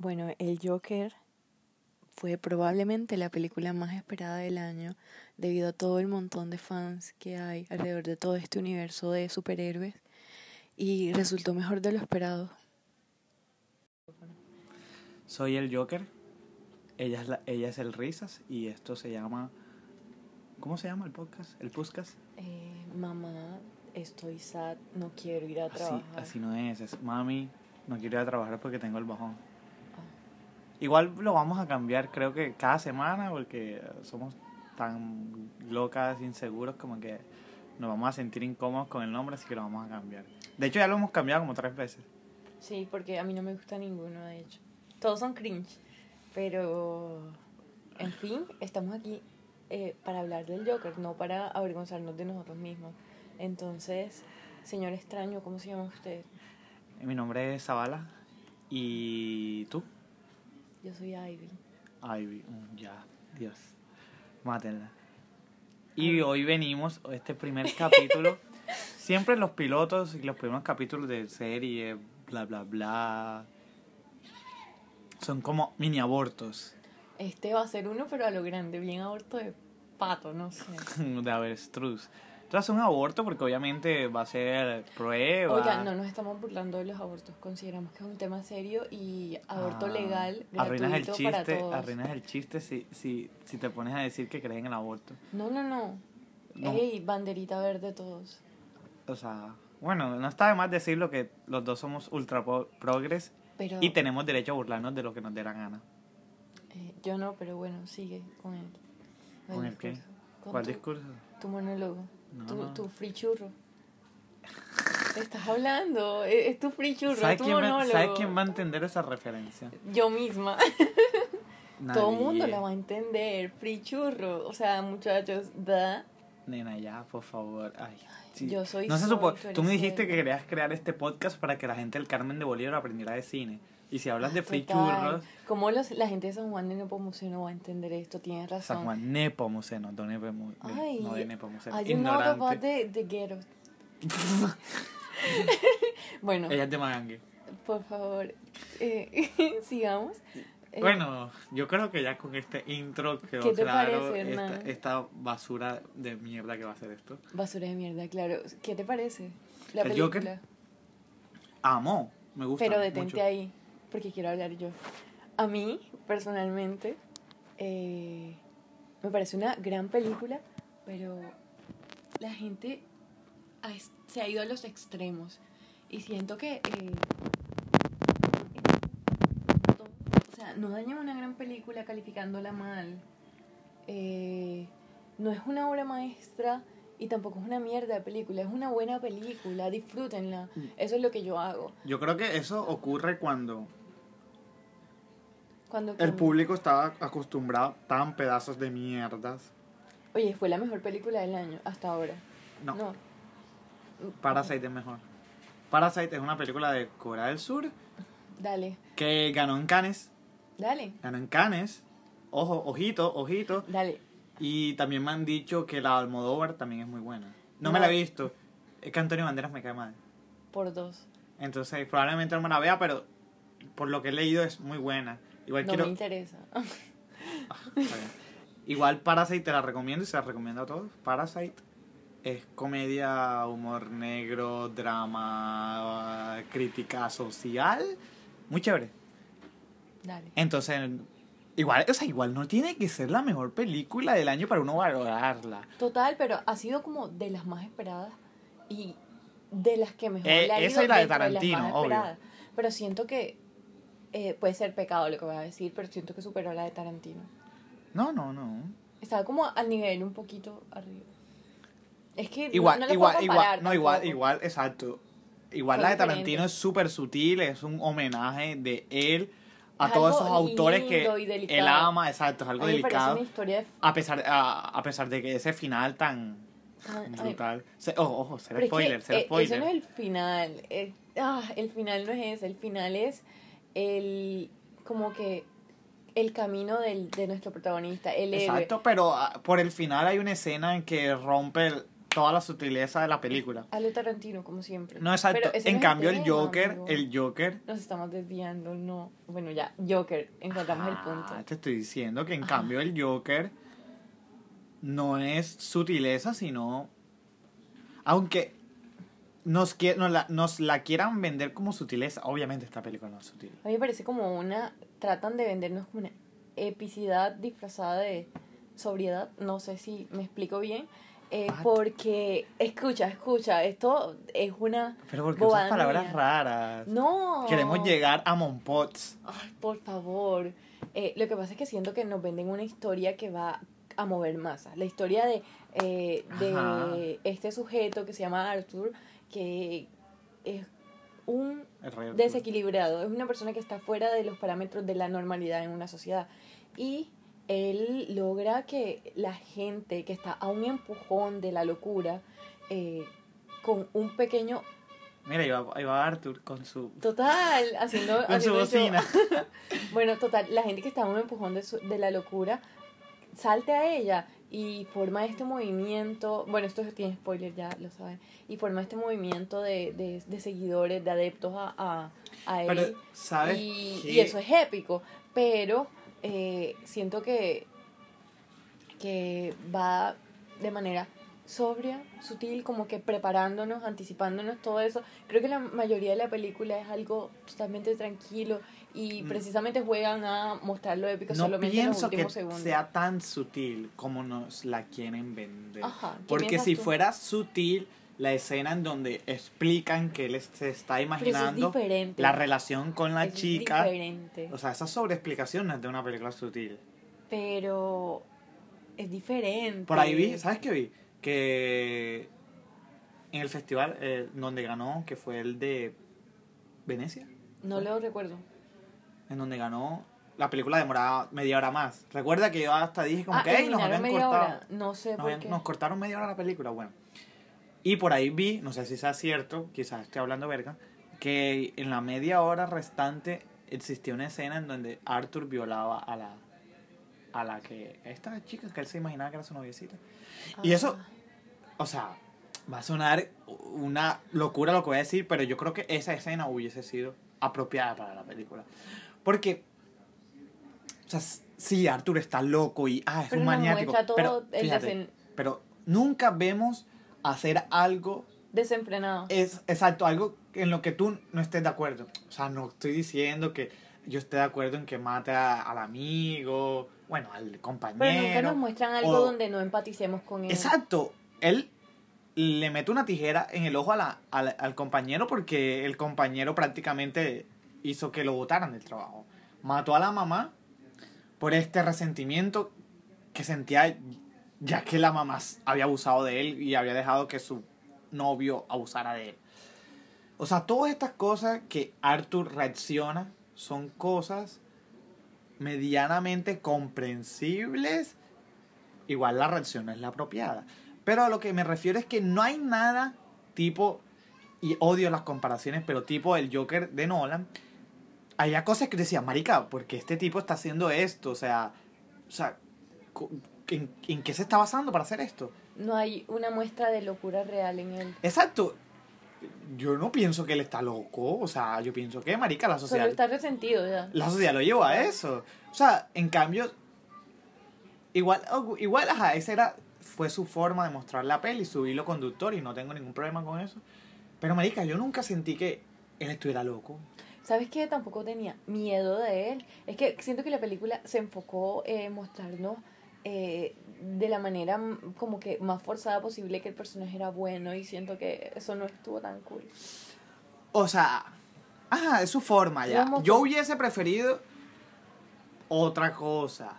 Bueno, El Joker fue probablemente la película más esperada del año debido a todo el montón de fans que hay alrededor de todo este universo de superhéroes y resultó mejor de lo esperado. Soy el Joker, ella es, la, ella es el Risas y esto se llama... ¿Cómo se llama el podcast? ¿El podcast? Eh, mamá, estoy sad, no quiero ir a Así, trabajar. así no es, es mami, no quiero ir a trabajar porque tengo el bajón. Igual lo vamos a cambiar, creo que cada semana, porque somos tan locas, inseguros, como que nos vamos a sentir incómodos con el nombre, así que lo vamos a cambiar. De hecho, ya lo hemos cambiado como tres veces. Sí, porque a mí no me gusta ninguno, de hecho. Todos son cringe. Pero, en fin, estamos aquí eh, para hablar del Joker, no para avergonzarnos de nosotros mismos. Entonces, señor extraño, ¿cómo se llama usted? Mi nombre es Zavala. ¿Y tú? Yo soy Ivy. Ivy. Mm, Ya, Dios. Mátenla. Y hoy venimos, este primer capítulo. siempre los pilotos y los primeros capítulos de serie, bla, bla, bla. Son como mini abortos Este va a ser uno, pero a lo grande, bien aborto de pato, no sé. de avestruz. Entonces es un aborto porque obviamente va a ser prueba. Oiga, no nos estamos burlando de los abortos. Consideramos que es un tema serio y aborto Ah, legal, Arruinas el para chiste, todos. arruinas el chiste si, si, si te pones a decir que crees en el aborto. No, no, no. No. Ey, banderita verde todos. O sea, bueno, no está de más decirlo que los dos somos ultra progres Pero y tenemos derecho a burlarnos de lo que nos dé la gana. eh, yo no, pero bueno, sigue con el, ¿Con el qué? discurso. Con ¿Cuál tu, discurso? Tu monólogo. No, tu, no. tu free churro. Estás hablando, es, es tu free churro, ¿Sabes es tu quién, va, monólogo. ¿Sabes quién va a entender esa referencia? Yo misma. Todo el mundo Nadie. la va a entender. Free churro. O sea, muchachos, da. Nena, ya, por favor. Ay, sí. Yo soy No se supo. tú me dijiste que querías crear este podcast para que la gente del Carmen de Bolívar aprendiera de cine. Y si hablas de free Total. churros, ¿Cómo los, la gente de San Juan de Nepomuceno va a entender esto? Tienes razón. San Juan Nepomuceno, no Nepomuceno. Ay, no de Nepomuceno. I do not about the, the ghetto. bueno, Ella es de Magangue. por favor, eh, sigamos. Eh, Bueno, yo creo que ya con este intro quedó ¿Qué te claro parece, esta, esta basura de mierda que va a ser esto. Basura de mierda, claro. ¿Qué te parece? La ¿El película. Joker? Amo, me gusta. Pero detente mucho. ahí, porque quiero hablar yo. A mí, personalmente, eh, me parece una gran película, pero la gente ha se ha ido a los extremos. Y siento que... eh, o sea, no dañen una gran película calificándola mal. Eh, no es una obra maestra y tampoco es una mierda de película. Es una buena película, disfrútenla. Mm. Eso es lo que yo hago. Yo creo que eso ocurre cuando Cuando el público estaba acostumbrado a tan pedazos de mierdas. Oye, fue la mejor película del año hasta ahora. No, No. Parasite es mejor. Parasite es una película de Corea del Sur Dale, que ganó en Cannes. dale, Ganó en Cannes. Ojo, ojito, ojito. dale. Y también me han dicho que la Almodóvar también es muy buena. No, No. me la he visto. Es que Antonio Banderas me cae mal. Por dos. Entonces probablemente no me la vea, pero por lo que he leído es muy buena. Igual No quiero... me interesa. Ah. Igual Parasite te la recomiendo y se la recomiendo a todos. Parasite es comedia, humor negro, drama, crítica social. Muy chévere. Dale. Entonces, igual, o sea, igual no tiene que ser la mejor película del año para uno valorarla. Total, pero ha sido como de las más esperadas y de las que mejor Eh, le ha esa y la de Tarantino, más obvio. Pero siento que eh, puede ser pecado lo que voy a decir, pero siento que superó a la de Tarantino. No, no, no. Estaba como al nivel un poquito arriba. Es que no- Igual, no, lo igual, igual, no, igual, igual, exacto. Igual Son la de diferentes. Tarantino es súper sutil, es un homenaje de él a Es todos esos autores que él ama, exacto, es A algo mí me parece delicado. una de... A pesar, a, a pesar de que ese final tan ay, brutal. Se- ojo, ojo, Pero es que, spoiler, eh, spoiler. Ese no es el final. eh, ah, el final no es ese. El final es el. Como que. El camino del, de nuestro protagonista, el héroe. Exacto, pero ah, por el final hay una escena en que rompe el- toda la sutileza de la película. Ale Tarantino, como siempre. No, exacto. En no cambio, el Joker, amigo. el Joker. Nos estamos desviando, no. Bueno, ya, Joker, encontramos el Ah, punto. te estoy diciendo que en cambio el Joker no es sutileza, sino. Aunque nos, nos, la, nos la quieran vender como sutileza, obviamente esta película no es sutil. A mí me parece como una. Tratan de vendernos como una epicidad disfrazada de sobriedad. No sé si me explico bien. Eh, porque, escucha, escucha, esto es una. Pero porque usas palabras mía. raras. No. Queremos llegar a Monpots. Ay, por favor. Eh, lo que pasa es que siento que nos venden una historia que va a mover masas. La historia de, eh, Ajá. de este sujeto que se llama Arthur, que es un desequilibrado, es una persona que está fuera de los parámetros de la normalidad en una sociedad. Y él logra que la gente que está a un empujón de la locura, eh, con un pequeño... Mira, ahí va, ahí va Arthur con su, Total, haciendo... con su haciendo show. bocina. Bueno, total, la gente que está en un empujón de, su- de la locura salte a ella y forma este movimiento, bueno, esto tiene spoiler, ya lo saben, y forma este movimiento de, de, de seguidores, de adeptos a, a, a él. Pero, ¿sabes? y, y eso es épico, pero eh, siento que, que va de manera sobria, sutil, como que preparándonos, anticipándonos todo eso. Creo que la mayoría de la película es algo totalmente tranquilo y Mm. precisamente juegan a mostrar lo épico No solamente en los pienso que últimos segundos. sea tan sutil como nos la quieren vender. Ajá, ¿qué Porque si tú? fuera sutil la escena en donde explican que él se está es imaginando diferente. la relación con la es chica, diferente. o sea, esa sobreexplicación no es de una película sutil. Pero es diferente. Por ahí vi, ¿sabes qué vi? Que en el festival eh, donde ganó, que fue el de Venecia, No lo recuerdo. En donde ganó la película demoraba media hora más. Recuerda que yo hasta dije como Ah, que "Ey, nos habían media cortado. hora. No sé Nos, por habían- qué. nos cortaron media hora la película, bueno. Y por ahí vi, no sé si sea cierto, quizás esté hablando verga, que en la media hora restante existía una escena en donde Arthur violaba a la a la que esta chica que él se imaginaba que era su noviecita. Y eso, Ah. o sea, va a sonar una locura lo que voy a decir, pero yo creo que esa escena hubiese sido apropiada para la película. Porque, o sea, sí, Arthur está loco y, ah, es Pero un nos maniático. todo Pero, el fíjate, desen- pero nunca vemos hacer algo, Desenfrenado. es exacto, algo en lo que tú no estés de acuerdo. O sea, no estoy diciendo que yo esté de acuerdo en que mate a- al amigo, bueno, al compañero. Pero nunca nos muestran algo o- donde no empaticemos con él. Exacto. Él le mete una tijera en el ojo a la- al, al compañero porque el compañero prácticamente hizo que lo botaran del trabajo. Mató a la mamá por este resentimiento que sentía ya que la mamá había abusado de él y había dejado que su novio abusara de él. O sea, todas estas cosas que Arthur reacciona son cosas medianamente comprensibles. Igual la reacción no es la apropiada. Pero a lo que me refiero es que no hay nada tipo, y odio las comparaciones, pero tipo el Joker de Nolan. Había cosas que decía, marica, porque este tipo está haciendo esto? O sea, o sea ¿en, en qué se está basando para hacer esto? No hay una muestra de locura real en él. Exacto. Yo no pienso que él está loco. O sea, yo pienso que, marica, la sociedad... está resentido ya. La sociedad lo llevó a eso. O sea, en cambio, igual, igual, ajá, esa era, fue su forma de mostrar la peli, su hilo conductor y no tengo ningún problema con eso. Pero, marica, yo nunca sentí que él estuviera loco. ¿Sabes qué? Tampoco tenía miedo de él. Es que siento que la película se enfocó en mostrarnos eh, de la manera como que más forzada posible que el personaje era bueno y siento que eso no estuvo tan cool. O sea, ajá, es su forma ya. Yo hubiese preferido otra cosa.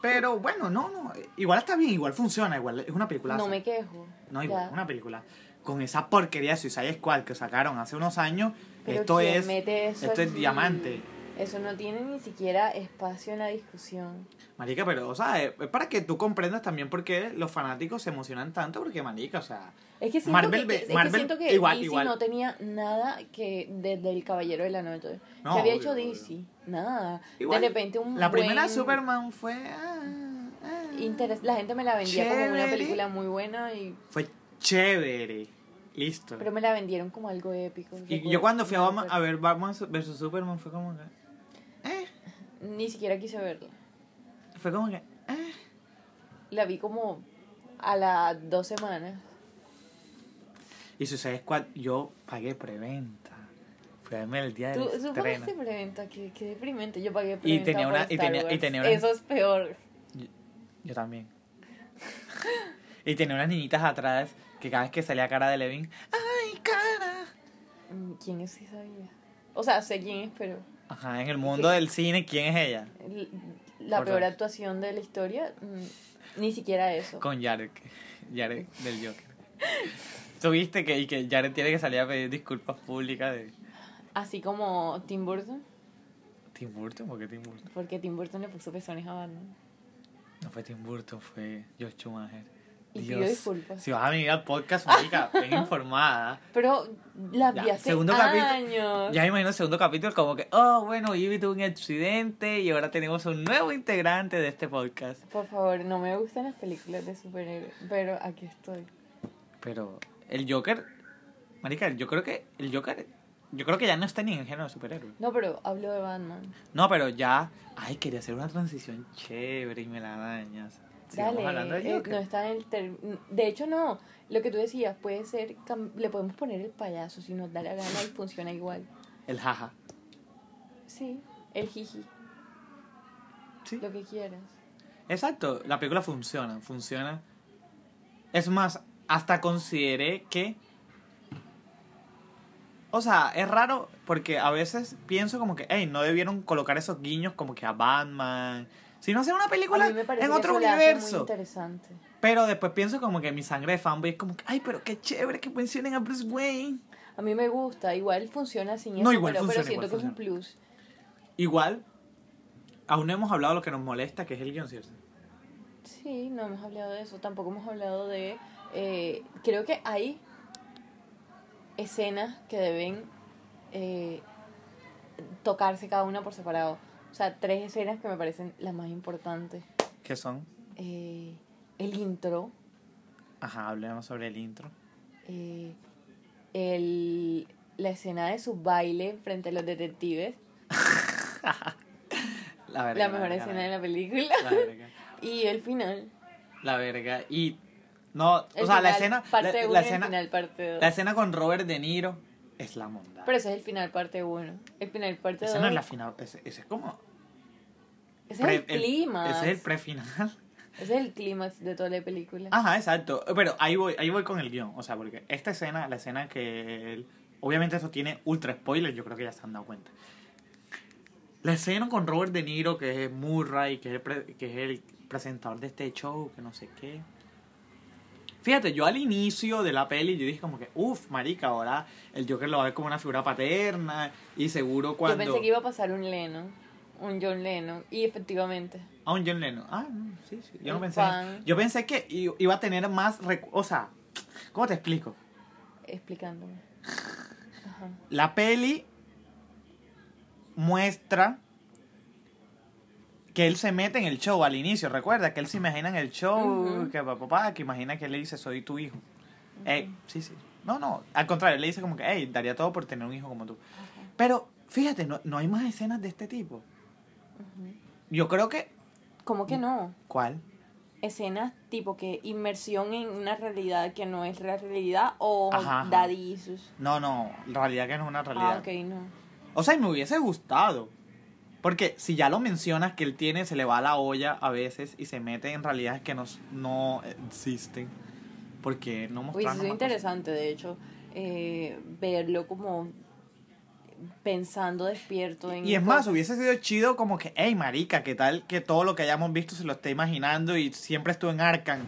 Pero bueno, no, no. Igual está bien, igual funciona, igual es una película. No me quejo. No, igual, Ya. una película. Con esa porquería de Suicide Squad que sacaron hace unos años, Pero esto ¿quién es eso esto es aquí? diamante. Eso no tiene ni siquiera espacio en la discusión. Marica, pero, o sea, es es para que tú comprendas también por qué los fanáticos se emocionan tanto, porque, marica, o sea, Es que siento Marvel que, es que Marvel siento que igual, DC igual. no tenía nada que desde el Caballero de la Noche. No, ¿Qué había obvio, hecho obvio. DC? Nada. Igual, de repente un la primera buen- Superman fue... ah, ah, la gente me la vendía como una Chévere. película muy buena y Fue chévere. Listo. pero me la vendieron como algo épico. y yo cuando fui a, me Batman- a ver Batman vs Superman fue como que. Eh, ni siquiera quise verla. fue como que. Eh. La vi como a las dos semanas. Y Suicide Squad, yo pagué preventa. Verme el día Tú, del tú estreno. pagaste preventa, qué, qué deprimente. Yo pagué Y preventa tenía por una- y Star tenía- y tenía una- Eso es peor. Yo, yo también. y tenía unas niñitas atrás que cada vez que salía cara de Levin, ¡ay, cara! Mm, ¿Quién es? Sí sabía. O sea, sé quién es, pero Ajá, en el mundo del cine, ¿quién es ella? la Por peor actuación de la historia, mm, ni siquiera eso. Con Jared, Jared del Joker. ¿Tuviste que, y que Jared tiene que salir a pedir disculpas públicas de Así como Tim Burton, Tim Burton? ¿Por qué Tim Burton? porque Tim Burton le puso pezones a Batman. No fue Tim Burton, fue Josh Schumacher. Y pidió disculpas. Si vas a venir al podcast, marica, ven informada. Pero la Ya, vi hace segundo años. Ya me imagino el segundo capítulo como que, oh, bueno, Ivy tuvo un accidente y ahora tenemos un nuevo integrante de este podcast. Por favor, no me gustan las películas de superhéroes, pero aquí estoy. Pero el Joker, marica, yo creo que el Joker, yo creo que ya no está ni en el género de superhéroe. No, pero hablo de Batman. No, pero ya, ay, quería hacer una transición chévere y me la dañas. Dale, hablando de eh, no está en el ter- De hecho, no. Lo que tú decías, puede ser. Le podemos poner el payaso si nos da la gana y funciona igual. El jaja. Sí, el jiji, Sí. lo que quieras. Exacto, la película funciona, funciona. Es más, hasta consideré que... O sea, es raro porque a veces pienso como que, hey, no debieron colocar esos guiños como que a Batman. Si no hacer una película en otro muy universo. interesante. Pero después pienso como que mi sangre de fanboy es como que, ay, pero qué chévere que mencionen a Bruce Wayne. A mí me gusta, igual funciona sin eso, No, igual pero, funciona, pero siento igual que es un plus. Igual, aún no hemos hablado de lo que nos molesta, que es el guion, ¿cierto? Sí, no hemos hablado de eso. Tampoco hemos hablado de. eh, creo que hay escenas que deben eh, tocarse cada una por separado. O sea, tres escenas que me parecen las más importantes. ¿Qué son? Eh, el intro, Ajá, hablemos sobre el intro. eh, el, la escena de su baile frente a los detectives, La, verga, la mejor verga, escena de la película, La verga. y el final. La verga. Y. No, El o sea, la escena. Parte La, 1 la y el escena, final parte 2. la escena con Robert De Niro es la monda. Pero ese es el final parte 1. El final parte 2. Esa no es la final. Ese, ese es como. Ese pre- es el clímax. Ese es el prefinal. Ese es el clímax de toda la película. Ajá, exacto. Pero ahí voy, ahí voy con el guion. O sea, porque esta escena, la escena que él. Obviamente esto tiene ultra spoilers, yo creo que ya se han dado cuenta. La escena con Robert De Niro, que es Murray, que es el, pre- que es el presentador de este show, que no sé qué. Fíjate, yo al inicio de la peli yo dije como que, uff, marica, ahora el Joker lo va a ver como una figura paterna y seguro cuando... Yo pensé que iba a pasar un Lennon, un John Lennon, y efectivamente. Ah, un John Lennon. Ah, no, sí, sí. Yo no pensé. fan. Yo pensé que iba a tener más. O sea, ¿cómo te explico? Explicándome. Ajá. La peli muestra que él se mete en el show al inicio. Recuerda que él se imagina en el show, que papá, que imagina que él le dice, soy tu hijo. Ey, sí, sí. No, no, al contrario, le dice como que, hey, daría todo por tener un hijo como tú. Ajá. Pero, fíjate, no, no hay más escenas de este tipo. Yo creo que... ¿Cómo que no? ¿Cuál? Escenas tipo que inmersión en una realidad que no es la realidad o Ajá, ajá. daddy issues. No, no, realidad que no es una realidad. Ah, ok, no. O sea, y me hubiese gustado. Porque si ya lo mencionas que él tiene, se le va la olla a veces y se mete en realidades que no, no existen. Porque no Uy, mostraron eso es interesante, de hecho, eh, verlo como pensando despierto en Y es más, hubiese sido chido como que, hey, marica, ¿qué tal que todo lo que hayamos visto se lo esté imaginando y siempre estuvo en Arkham,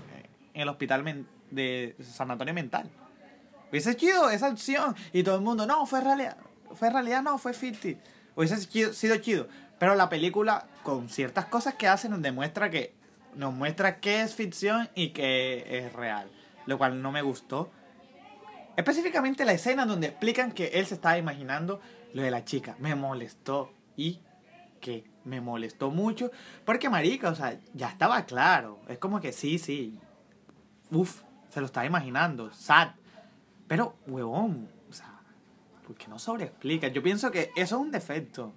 en el hospital de sanatorio mental? Hubiese chido esa opción. Y todo el mundo, no, fue realidad. Fue realidad, no, fue ficti. Hubiese sido chido. Pero la película, con ciertas cosas que hace, nos demuestra que. Nos muestra qué es ficción y qué es real. Lo cual no me gustó. Específicamente la escena donde explican que él se estaba imaginando lo de la chica. Me molestó. ¿Y qué? me molestó mucho. Porque, marica, o sea, ya estaba claro. Es como que sí, sí. Uf, se lo estaba imaginando. Sad. Pero, huevón, o sea, ¿por qué no sobreexplica? Yo pienso que eso es un defecto.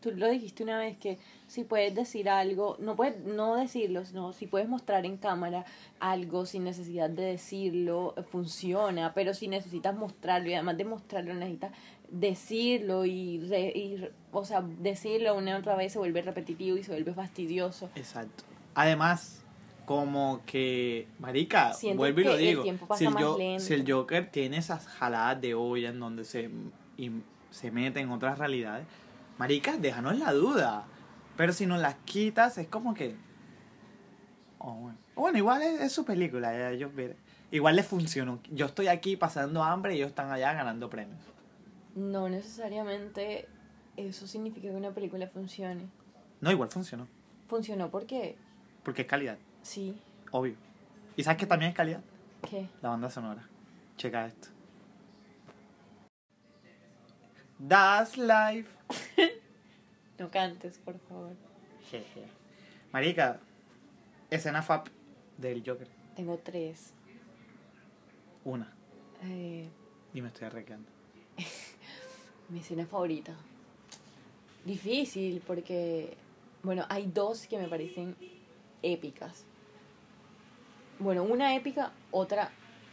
Tú lo dijiste una vez que si puedes decir algo, no puedes no decirlo, sino si puedes mostrar en cámara algo sin necesidad de decirlo, funciona, pero si necesitas mostrarlo y además de mostrarlo necesitas decirlo y, re- y o sea, decirlo una y otra vez se vuelve repetitivo y se vuelve fastidioso. Exacto. Además, como que, marica, Siento vuelvo y lo digo. Si el, si el Joker tiene esas jaladas de olla en donde se, y se mete en otras realidades, marica, déjanos la duda. Pero si nos las quitas, es como que. Oh, bueno. Bueno, igual es, es su película, ya ellos Igual les funcionó. Yo estoy aquí pasando hambre y ellos están allá ganando premios. No necesariamente eso significa que una película funcione. No, igual funcionó. Funcionó porque Porque es calidad, sí, obvio. ¿Y sabes que también es calidad? ¿qué? La banda sonora. Checa esto. Das Life. No cantes, por favor. Jeje. Marica, escena FAP del Joker. Tengo tres. Una. Eh, Y me estoy arreglando. mi escena favorita. Difícil porque, bueno, hay dos que me parecen épicas. Bueno, una épica, otra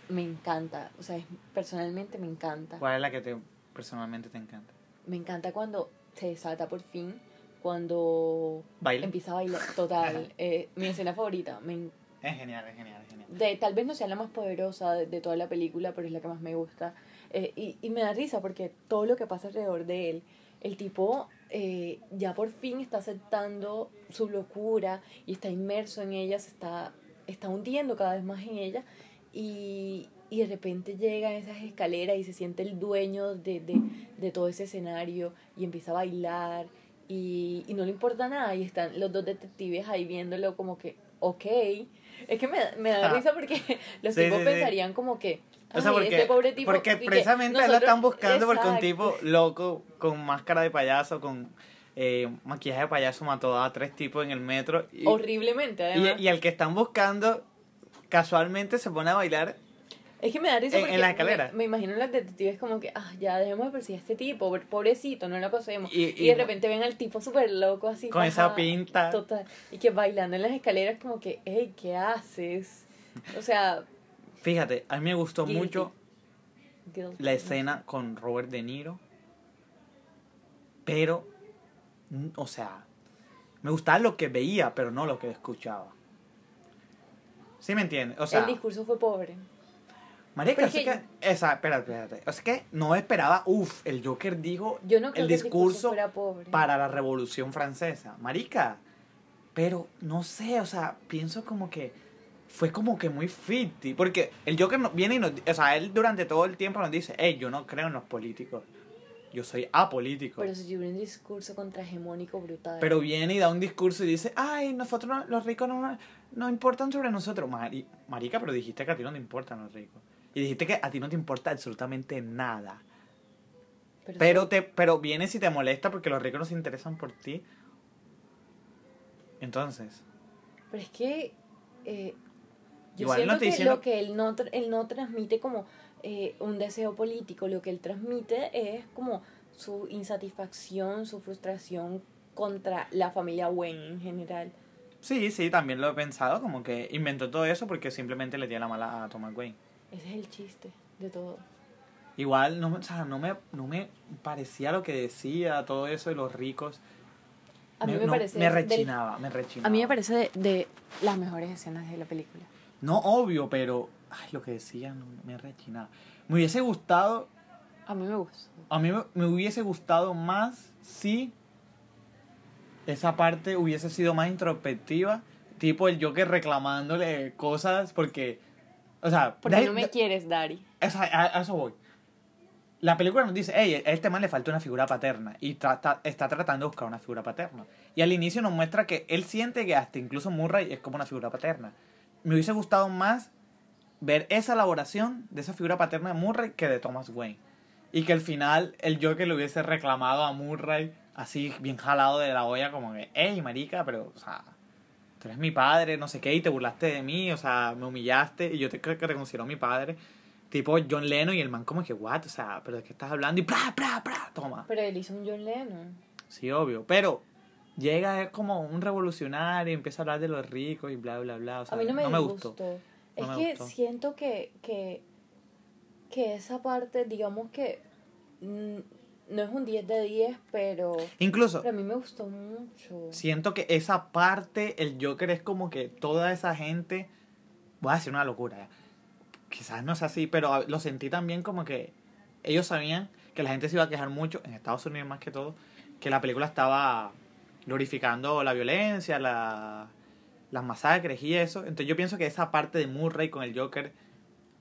me encanta. O sea, es- personalmente me encanta. ¿Cuál es la que te personalmente te encanta? Me encanta cuando se desata por fin, cuando ¿Baila? empieza a bailar. Total, eh, mi escena favorita. Me, Es genial, es genial, es genial. de, tal vez no sea la más poderosa de, de toda la película, pero es la que más me gusta. Eh, y, y me da risa porque todo lo que pasa alrededor de él, el tipo eh, ya por fin está aceptando su locura y está inmerso en ella, se está, está hundiendo cada vez más en ella y, y de repente llega a esas escaleras y se siente el dueño de, de, de todo ese escenario y empieza a bailar y, y no le importa nada y están los dos detectives ahí viéndolo como que, ok, es que me, da- me da Ah. risa porque los Sí, tipos sí, sí. pensarían como que, O sea, "Ay, porque, este pobre tipo", porque precisamente a él lo nosotros- están buscando porque un Exacto. tipo loco con máscara de payaso, con eh, maquillaje de payaso mató a tres tipos en el metro. Y, horriblemente además. y, y al que están buscando casualmente se pone a bailar Es que me da risa En- en porque la escalera. Me, me imagino los detectives como que, ah, ya dejemos de perseguir a este tipo, pobrecito, no lo acosemos. Y- Y, de repente ven al tipo súper loco así. con esa pinta. Total. Y que bailando en las escaleras como que, hey, ¿qué haces? O sea, Fíjate, a mí me gustó Guilty. mucho guilty. la escena con Robert De Niro. Pero, o sea, me gustaba lo que veía, pero no lo que escuchaba. ¿Sí me entiendes? O sea, el discurso fue pobre. marica, es que- esa, espérate, espérate. O sea que no esperaba, uff, el Joker dijo Yo no creo el que el discurso fuera pobre. para la Revolución Francesa. Marica, pero no sé, o sea, pienso como que fue como que muy ficti. Porque el Joker no- viene y nos. O sea, él durante todo el tiempo nos dice: Hey, yo no creo en los políticos. Yo soy apolítico. Pero si tuviera un discurso contrahegemónico brutal. Pero viene y da un discurso y dice, ay, nosotros no- los ricos no, no importan sobre nosotros. Mari- marica, pero dijiste que a ti no te importan los ricos. Y dijiste que a ti no te importa absolutamente nada. Pero, Pero, te, pero vienes y te molesta porque los ricos no se interesan por ti. Entonces, Pero es que eh, yo Igual siento no que diciendo- lo que él no, él no transmite como eh, un deseo político, lo que él transmite es como su insatisfacción, su frustración contra la familia Wayne en general. sí, sí, también lo he pensado, como que inventó todo eso porque simplemente le dio la mala a Thomas Wayne. Ese es el chiste de todo. Igual, no, me- o sea, no, me, no me parecía lo que decía, todo eso de los ricos. A mí me, no, parece Me del- rechinaba, me rechinaba. a mí me parece de, de las mejores escenas de la película. No obvio, pero ay, lo que decía no, me rechinaba. Me hubiese gustado, A mí me gustó. a mí me, me hubiese gustado más si esa parte hubiese sido más introspectiva, tipo el Joker reclamándole cosas porque, o sea, Porque de- no me de- quieres, Dari. esa- a, a eso voy. La película nos dice, hey, a este man le falta una figura paterna y trata- está tratando de buscar una figura paterna. Y al inicio nos muestra que él siente que hasta incluso Murray es como una figura paterna. Me hubiese gustado más ver esa elaboración de esa figura paterna de Murray que de Thomas Wayne. Y que al final el Joker le hubiese reclamado a Murray así bien jalado de la olla, como que, hey, marica, pero, o sea, tú eres mi padre, no sé qué, y te burlaste de mí, o sea, me humillaste, y yo te creo que te considero mi padre. Tipo John Lennon y el man como que, what, o sea, pero de qué estás hablando, y pra, pra, pra, toma. Pero él hizo un John Lennon. Sí, obvio, pero llega es como un revolucionario y empieza a hablar de los ricos y bla, bla, bla, o sea, a mí no me, me gustó. gustó. Es me que gustó. siento que, que, que esa parte, digamos que mm, no es un 10 de 10, pero, Incluso, pero a mí me gustó mucho. siento que esa parte, el Joker es como que toda esa gente, voy a decir una locura, quizás no es así, pero lo sentí también como que ellos sabían que la gente se iba a quejar mucho, en Estados Unidos más que todo, que la película estaba glorificando la violencia, la, las masacres y eso. Entonces yo pienso que esa parte de Murray con el Joker,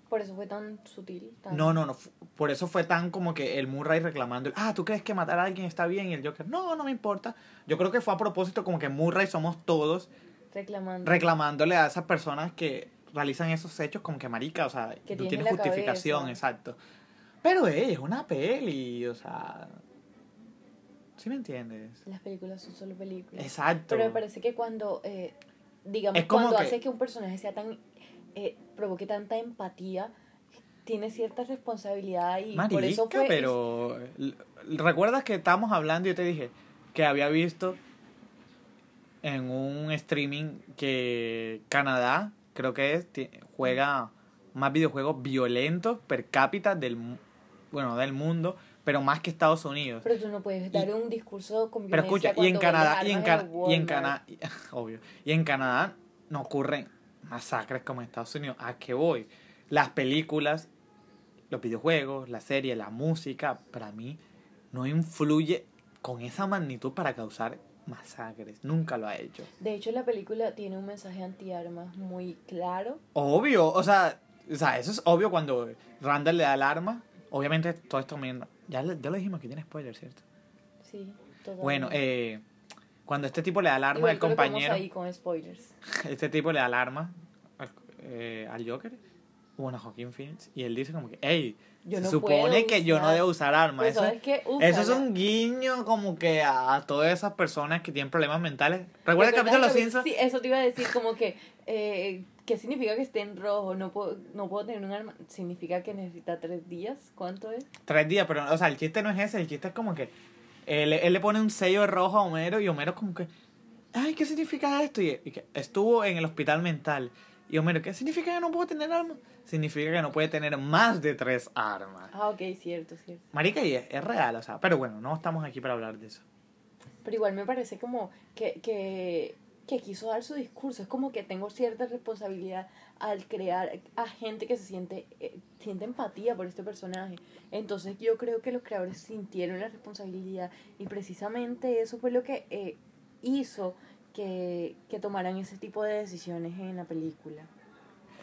Por eso fue tan sutil. Tan... no, no, no, por eso fue tan como que el Murray reclamando, ah, ¿tú crees que matar a alguien está bien? Y el Joker, no, no me importa. Yo creo que fue a propósito como que Murray somos todos Reclamando. reclamándole a esas personas que realizan esos hechos como que marica, o sea, Que no tiene justificación, cabeza. exacto. Pero hey, es una peli, o sea, ¿sí me entiendes? Las películas son solo películas. Exacto. Pero me parece que cuando, eh, digamos, Es como cuando que- hace que un personaje sea tan, eh, provoque tanta empatía, tiene cierta responsabilidad y Marica, por eso fue... pero ¿recuerdas que estábamos hablando y yo te dije que había visto en un streaming que Canadá, creo que es, juega más videojuegos violentos per cápita del bueno, del mundo, pero más que Estados Unidos. Pero tú no puedes dar un discurso con Pero escucha, y en Canadá, y en, y en. Canadá, obvio, y en Canadá no ocurren masacres como en Estados Unidos. ¿A qué voy? Las películas, los videojuegos, la serie, la música, para mí no influye con esa magnitud para causar masacres. Nunca lo ha hecho. De hecho, la película tiene un mensaje antiarmas muy claro. Obvio, o sea, o sea, eso es obvio cuando Randall le da el arma. Obviamente todo esto me- ya, ya lo dijimos que tiene spoiler, ¿cierto? Sí, totalmente. Bueno, eh, cuando este tipo le da el arma Igual al compañero, ahí con spoilers. este tipo le da el arma al, eh, al Joker, bueno, a Joaquín Phoenix, y él dice como que, hey, Yo se no supone que yo no debo usar armas. Pues, eso, ¿sabes qué? eso es un guiño como que a, a todas esas personas que tienen problemas mentales. ¿Recuerda el ¿Recuerdas capítulo de Los Simpsons? Sí, eso te iba a decir, como que, eh, ¿qué significa que esté en rojo? No puedo, no puedo tener un arma. ¿Significa que necesita tres días? ¿Cuánto es? Tres días, pero, o sea, el chiste no es ese, el chiste es como que él, él le pone un sello rojo a Homero y Homero como que, ay, ¿qué significa esto? Y, y que estuvo en el hospital mental. Y Homero, ¿qué significa que no puedo tener armas? Significa que no puede tener más de tres armas. Ah, ok, cierto, cierto. Marica, y es, es real, o sea, pero bueno, no estamos aquí para hablar de eso. Pero igual me parece como que, que, que quiso dar su discurso. Es como que tengo cierta responsabilidad al crear a gente que se siente, eh, siente empatía por este personaje. Entonces yo creo que los creadores sintieron la responsabilidad y precisamente eso fue lo que eh, hizo que, que tomaran ese tipo de decisiones en la película.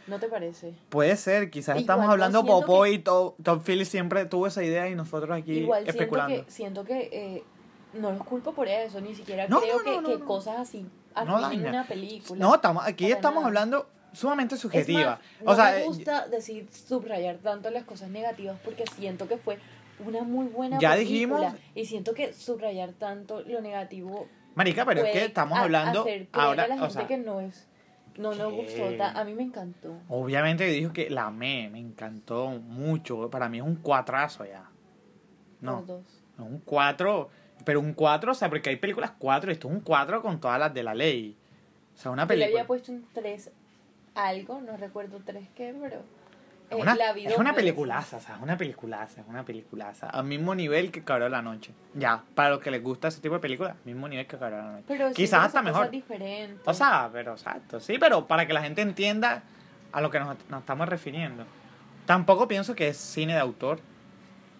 ¿No te parece? Puede ser, quizás Igual estamos hablando siento Popó que- y To- Tom Phillips siempre tuvo esa idea y nosotros aquí Igual siento especulando. que, siento que eh, no los culpo por eso, ni siquiera No, creo no, que, no, que no. cosas así No daña. una película. No, estamos, aquí estamos nada. hablando sumamente Es subjetiva. más, no o sea, me eh, gusta decir subrayar tanto las cosas negativas porque siento que fue una muy buena Ya película dijimos- y siento que subrayar tanto lo negativo marica, pero es que estamos a- hablando ahora, a la o gente sea, que no es no nos gustó a mí me encantó obviamente dijo que la amé, me encantó mucho, para mí es un cuatrazo ya. No, no, un cuatro, pero un cuatro, o sea, porque hay películas cuatro, y esto es un cuatro con todas las de la ley. O sea, una yo le película. había puesto un 3 algo no recuerdo tres qué pero Es una, la es una peliculaza, o sea, es una peliculaza, es una peliculaza. Al mismo nivel que Cabrón la Noche. Ya, para los que les gusta ese tipo de películas, mismo nivel que Cabrón la Noche. pero Quizás hasta mejor. cosas diferentes. O sea, pero exacto, sí, pero para que la gente entienda a lo que nos, nos estamos refiriendo. Tampoco pienso que es cine de autor,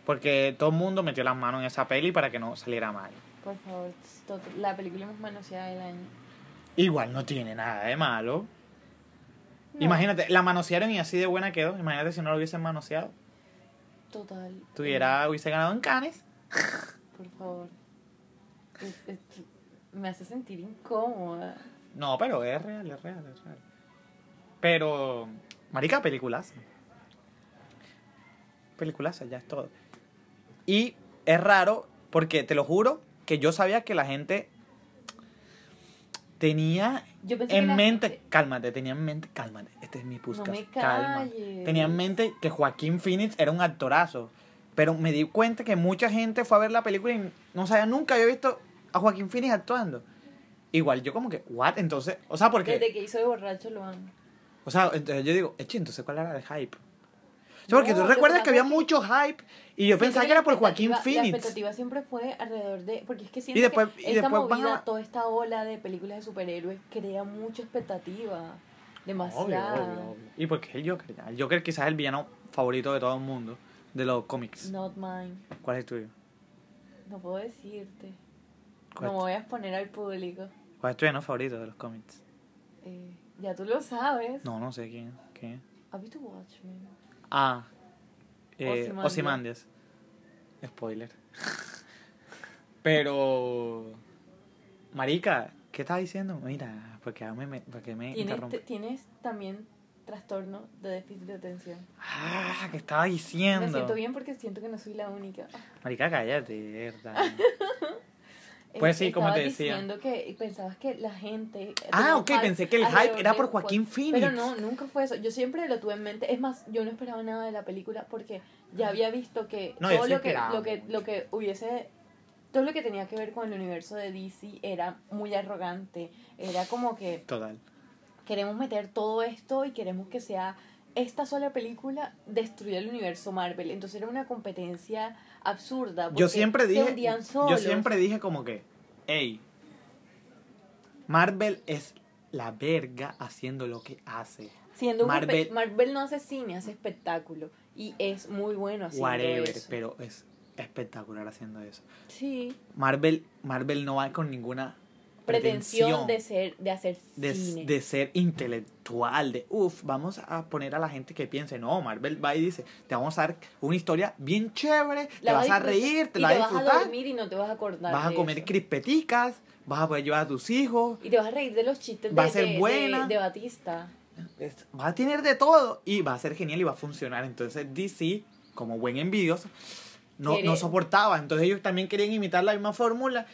porque todo el mundo metió las manos en esa peli para que no saliera mal. por favor la película más manoseada del año Igual no tiene nada de malo. No, Imagínate, la manosearon y así de buena quedó. Imagínate si no lo hubiesen manoseado. total Tuviera, hubiese ganado en Cannes. Por favor. Es- es- me hace sentir incómoda. No, pero es real, es real, es real. Pero, marica, películas. Películas, ya es todo. Y es raro porque te lo juro que yo sabía que la gente tenía Yo en mente, gente- cálmate, tenía en mente, cálmate, este es mi podcast, me calma. Tenía en mente que Joaquín Phoenix era un actorazo, pero me di cuenta que mucha gente fue a ver la película y no sabía, nunca había visto a Joaquín Phoenix actuando. Igual yo como que, what, entonces, o sea, porque... Desde que hizo de borracho lo amo. O sea, entonces yo digo, eche, entonces ¿cuál era el hype? O sea, porque No, tú recuerdas que había mucho hype y yo pensaba que era por Joaquín expectativa- La Phoenix. expectativa siempre fue alrededor de. Porque es que siento Y después- que y esta después movida, a- toda esta ola de películas de superhéroes, crea mucha expectativa. Obvio, Demasiada. obvio, obvio. Y porque es el Joker. El Joker quizás es el villano favorito de todo el mundo, de los cómics. Not mine. ¿Cuál es el tuyo? No puedo decirte. ¿Cuál, No me voy a exponer al público. cuál es tu villano favorito de los cómics? Eh, ya tú lo sabes. No, no sé quién. ¿Quién? ¿Has visto Watchmen? Ah, eh, Ozymandias. Spoiler. Pero, Marica, ¿qué estás diciendo? Mira, porque me, porque me ¿Tienes, tienes también trastorno de déficit de atención. Ah, ¿qué estaba diciendo? Me siento bien porque siento que no soy la única. Marica, cállate, verdad. Pues sí, como te decía. diciendo que pensabas que la gente... Ah, ok, pensé que el hype era por Joa- Joaquín Phoenix. Pero no, nunca fue eso. Yo siempre lo tuve en mente. Es más, yo no esperaba nada de la película porque ya había visto que No, todo lo que, lo que lo que hubiese todo lo que tenía que ver con el universo de DC era muy arrogante. Era como que Total. queremos meter todo esto y queremos que sea esta sola película destruya el universo Marvel. Entonces era una competencia absurda. Yo siempre dije, yo siempre dije como que, hey, Marvel es la verga haciendo lo que hace. Siendo Marvel- Marvel no hace cine, hace espectáculo. Y es muy bueno haciendo Whatever, eso. pero es espectacular haciendo eso. Sí. Marvel, Marvel no va con ninguna Pretensión pretensión de ser, de hacer de, cine. de ser intelectual, de uff, vamos a poner a la gente que piense, no, Marvel va y dice, te vamos a dar una historia bien chévere, te vas a reír, te y la vas a vas a dormir y no te vas a acordar vas a comer crispeticas, vas a poder llevar a tus hijos, Y te vas a reír de los chistes Va de, a ser de- buena. de Batista. va a tener de todo y va a ser genial y va a funcionar. Entonces DC, como buen envidioso, no, no soportaba. Entonces ellos también querían imitar la misma fórmula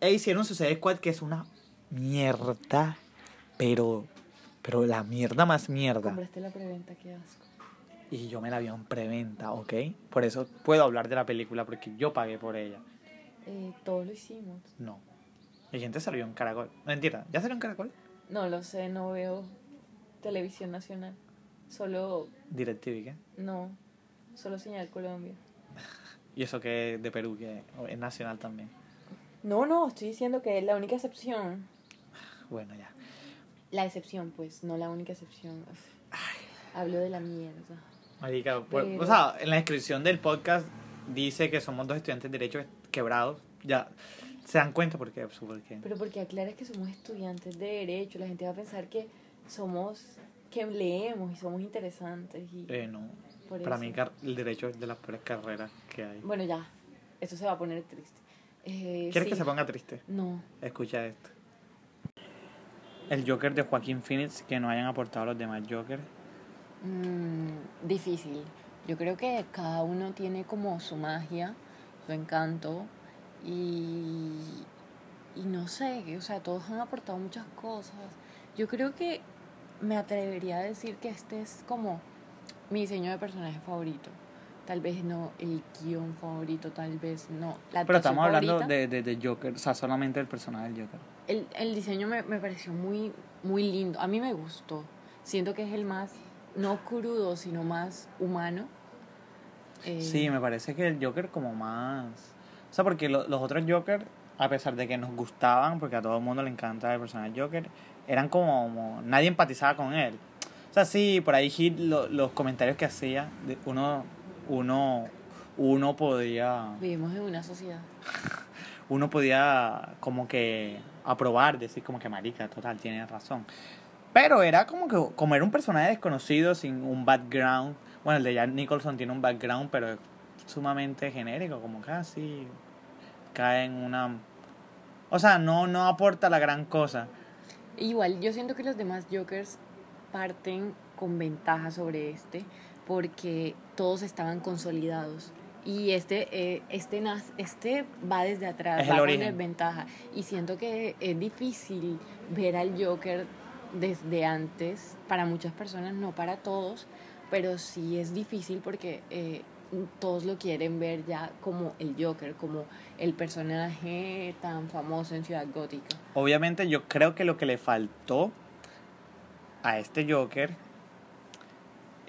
e hicieron Suicide Squad, que es una mierda, pero, pero la mierda más mierda. Compraste la preventa, qué asco. Y yo me la vi en preventa, ¿ok? Por eso puedo hablar de la película, porque yo pagué por ella. Eh, todos lo hicimos. No. La gente salió en Caracol. Mentira, ¿ya salió en Caracol? No lo sé, no veo televisión nacional. Solo, DirecTV, ¿qué? no, solo señal Colombia. Y eso que de Perú, que es nacional también. No, no, estoy diciendo que es la única excepción. Bueno, ya. La excepción, pues, no la única excepción. Hablo de la mierda. Marica, Pero- o sea, en la descripción del podcast dice que somos dos estudiantes de Derecho quebrados. Ya se dan cuenta porque, porque Pero porque aclaras que somos estudiantes de derecho, la gente va a pensar que somos, que leemos y somos interesantes y eh, no. Para eso. mí el derecho es de las peores carreras que hay. Bueno, ya, esto se va a poner triste. Eh, ¿Quieres sí. que se ponga triste? No, Escucha esto. El Joker de Joaquín Phoenix que no hayan aportado los demás Joker. Mm, difícil. Yo creo que cada uno tiene como su magia, su encanto y, y no sé, o sea, todos han aportado muchas cosas. Yo creo que me atrevería a decir que este es como mi diseño de personaje favorito. Tal vez no el guion favorito, tal vez no la Pero estamos hablando de, de, de Joker, o sea, solamente del personaje del Joker. El, el diseño me, me pareció muy, muy lindo. A mí me gustó. Siento que es el más, no crudo, sino más humano. Eh, Sí, me parece que el Joker como más... O sea, porque lo- los otros Joker, a pesar de que nos gustaban, porque a todo el mundo le encanta el personaje Joker, eran como... como- nadie empatizaba con él. O sea, sí, por ahí Hit, lo- los comentarios que hacía, de- uno, uno, uno podía... Vivimos en una sociedad. Uno podía como que aprobar, decir como que marica, total, tiene razón. Pero era como que, como era un personaje desconocido, sin un background. Bueno, el de Jack Nicholson tiene un background, pero es sumamente genérico, como casi cae en una... O sea, no, no aporta la gran cosa. Igual, yo siento que los demás Jokers parten con ventaja sobre este porque todos estaban consolidados Y este, eh, este, este va desde atrás, Es va con desventaja. Y siento que es difícil ver al Joker desde antes, para muchas personas, no para todos, pero sí es difícil porque eh, todos lo quieren ver ya como el Joker, como el personaje tan famoso en Ciudad Gótica. Obviamente yo creo que lo que le faltó a este Joker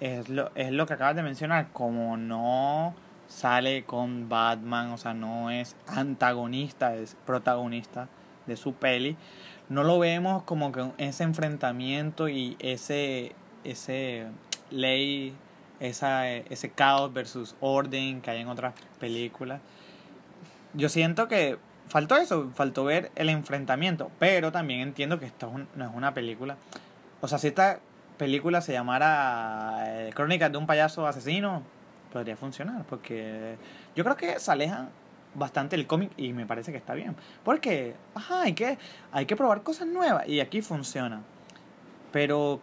es lo, es lo que acabas de mencionar, como no sale con Batman, o sea, no es antagonista, es protagonista de su peli, no lo vemos como que ese enfrentamiento y ese, ese ley, esa, ese caos versus orden que hay en otras películas. Yo siento que faltó eso, faltó ver el enfrentamiento, pero también entiendo que esto no es una película. O sea, si esta película se llamara eh, Crónicas de un payaso asesino, podría funcionar, porque yo creo que se aleja bastante el cómic y me parece que está bien. Porque, ajá, hay que, hay que probar cosas nuevas y aquí funciona. Pero,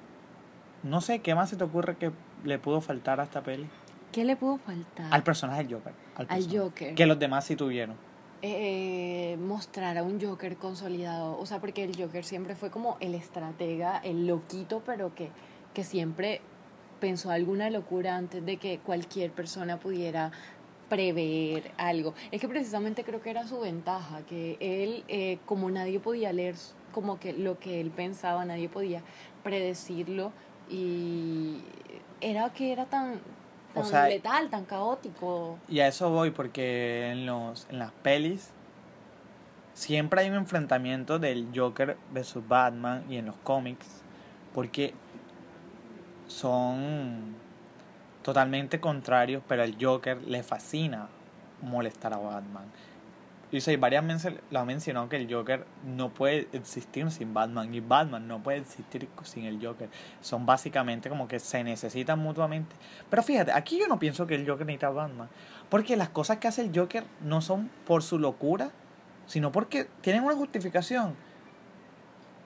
no sé, ¿qué más se te ocurre que le pudo faltar a esta peli? ¿Qué le pudo faltar? Al personaje del Joker. Al, Al. Joker. Que los demás sí tuvieron. eh, mostrar a un Joker consolidado. O sea, porque el Joker siempre fue como el estratega, el loquito, pero que, que siempre pensó alguna locura antes de que cualquier persona pudiera prever algo. Es que precisamente creo que era su ventaja, que él, eh, como nadie podía leer como que lo que él pensaba, nadie podía predecirlo y era que era tan, O tan sea, letal, tan caótico. Y a eso voy porque en, los, en las pelis siempre hay un enfrentamiento del Joker versus Batman y en los cómics porque son totalmente contrarios, pero al Joker le fascina molestar a Batman. Y sí, varias veces lo ha mencionado que el Joker no puede existir sin Batman y Batman no puede existir sin el Joker. Son básicamente como que se necesitan mutuamente. Pero fíjate, aquí yo no pienso que el Joker necesita a Batman. Porque las cosas que hace el Joker no son por su locura, sino porque tienen una justificación.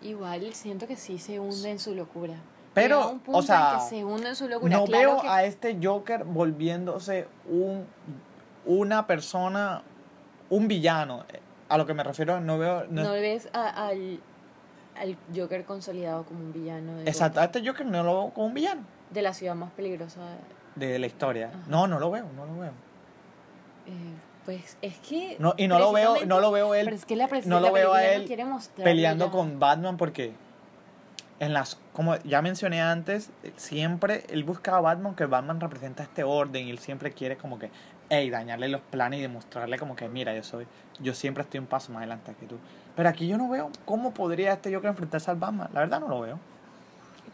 Igual siento que sí se hunde en su locura. Pero, Llega un punto o sea, en que se hunde en su locura. No Claro veo que- a este Joker volviéndose un una persona, un villano. A lo que me refiero, no veo... no- no ves a- al, al Joker consolidado como un villano de, exacto, a este Joker no lo veo como un villano de la ciudad más peligrosa. de la historia. Ajá. No, no lo veo, no lo veo. Eh, pues es que. No, y no lo veo, no lo veo él Pero es que la, no lo la veo a él peleando con Batman porque en las como ya mencioné antes siempre él busca a Batman que Batman representa este orden y él siempre quiere como que hey, dañarle los planes y demostrarle como que mira yo soy yo siempre estoy un paso más adelante que tú pero aquí yo no veo cómo podría este Joker enfrentarse al Batman la verdad no lo veo.